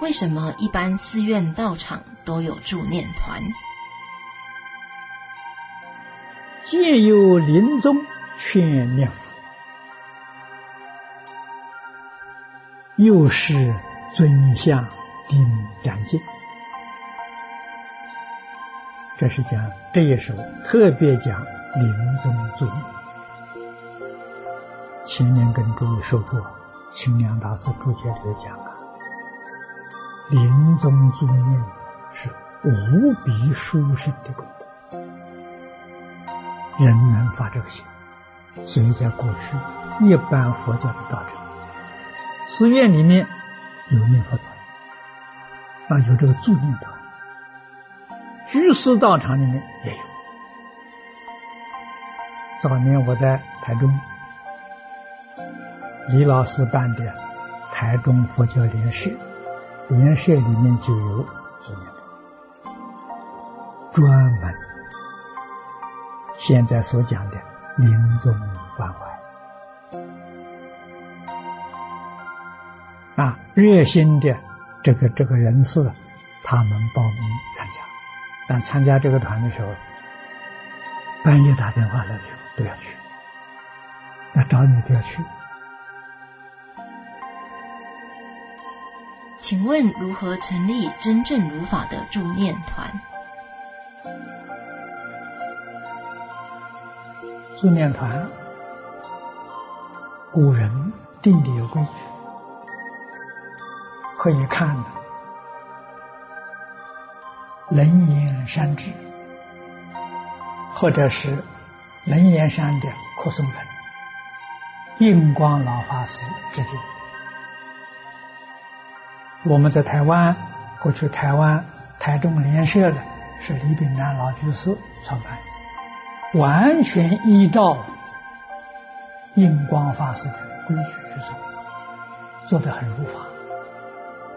为什么一般寺院道场都有助念团？借有临终劝念佛，又是尊相定讲经。这是讲这一首特别讲临终助念。前面跟诸位说过，清凉大师注解里讲，临终助念是无比殊胜的功德，人能发这个心。所以在过去，一般佛教的道场、寺院里面有念佛团，啊，有这个助念团。居士道场里面也有。早年我在台中，李老师办的台中佛教联社，联社里面就有，专门现在所讲的临终关怀啊，热心的这个这个人士，他们报名参加。但参加这个团的时候，半夜打电话来的时候都要去，要找你都要去。请问如何成立真正如法的助念团？助念团，古人定的有规矩，可以看的。楞严山智，或者是楞严山的扩松本，印光老法师制定。我们在台湾，过去台湾台中联社的是李炳南老居士创办，完全依照印光法师的规矩去做，做得很如法，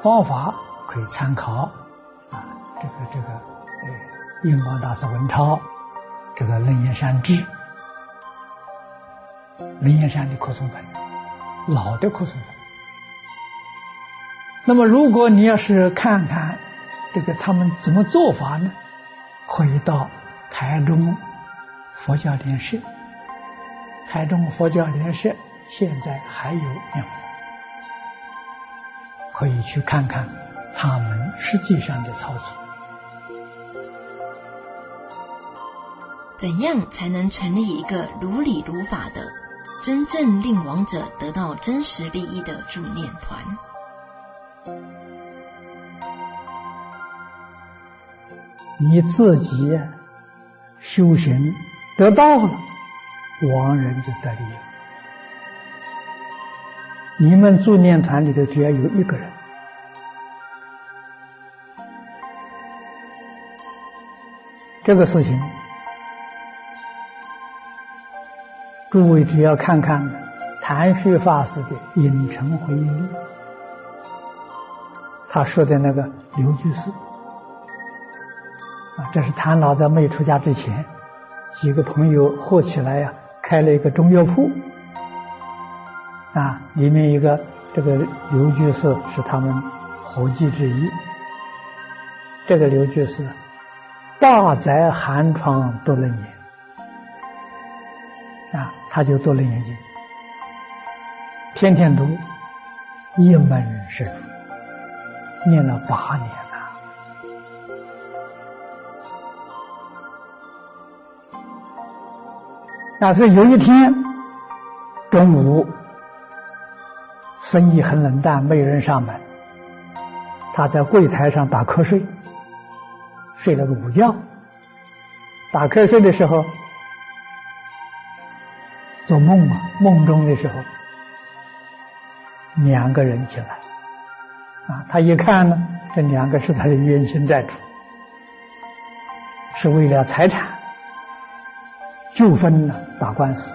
方法可以参考啊。这个这个，哎，印光大师文钞，这个楞严山志，楞严山的扩松本，老的扩松本。那么，如果你要是看看这个他们怎么做法呢？可以到台中佛教联社，台中佛教联社现在还有两个，可以去看看他们实际上的操作。怎样才能成立一个如理如法的、真正令亡者得到真实利益的助念团？你自己修行得到了，亡人就得利益。你们助念团里头只要有一个人，这个事情。诸位只要看看谭旭法师的《影城回忆录》，他说的那个刘居士啊，这是谭老在没出家之前，几个朋友合起来呀，开了一个中药铺啊，里面一个这个刘居士是他们伙计之一。这个刘居士，大宅寒窗多了年。啊，他就读了眼睛，天天读，一门是主，念了八年了。那是有一天中午，生意很冷淡，没人上门，他在柜台上打瞌睡，睡了个午觉。打瞌睡的时候。做梦啊，梦中的时候，两个人进来，啊，他一看呢，这两个是他的冤亲债主，是为了财产纠纷呢打官司。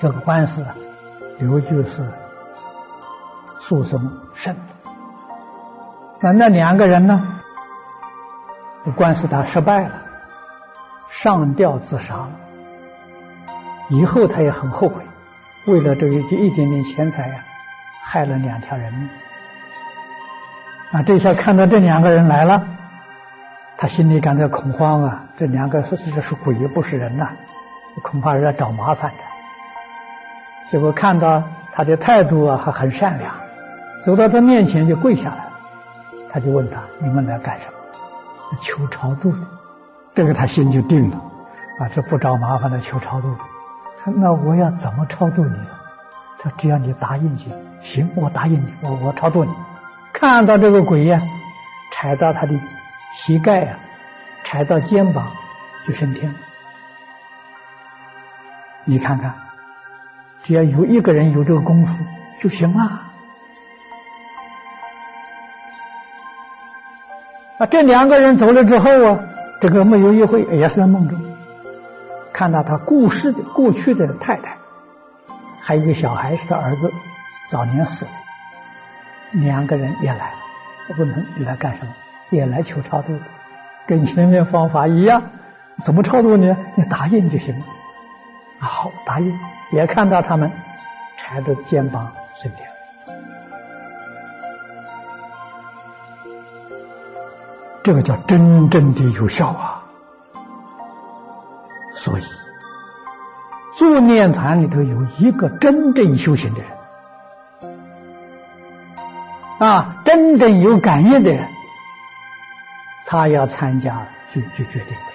这个官司啊，刘就是诉讼胜，那那两个人呢，这官司打失败了，上吊自杀了。以后他也很后悔，为了这一一点点钱财呀，害了两条人命。啊，这下看到这两个人来了，他心里感到恐慌啊！这两个是这是鬼，不是人呐，恐怕是要找麻烦的。结果看到他的态度啊，还很善良，走到他面前就跪下来，他就问他：“你们来干什么？求超度的。”这个他心就定了，啊，这不找麻烦的求超度。他那我要怎么超度你？他只要你答应行，行，我答应你，我我超度你。看到这个鬼呀，踩到他的膝盖啊，踩到肩膀就升天。你看看，只要有一个人有这个功夫就行了。啊，这两个人走了之后啊。这个没有一会，也是在梦中看到他故世的过去的太太，还有一个小孩是他儿子，早年死了。两个人也来了，问他你来干什么？也来求超度，跟前面方法一样。怎么超度呢？你答应就行了。好，答应。也看到他们踩着肩膀升天。这个叫真正的有效啊！所以，做念坛里头有一个真正修行的人啊，真正有感应的人，他要参加就就决定不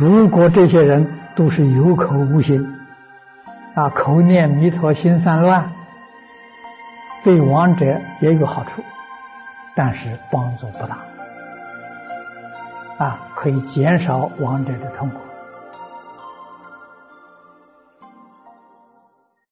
行。如果这些人都是有口无心啊，口念弥陀心散乱，对亡者也有好处。但是帮助不大，啊，可以减少亡者的痛苦。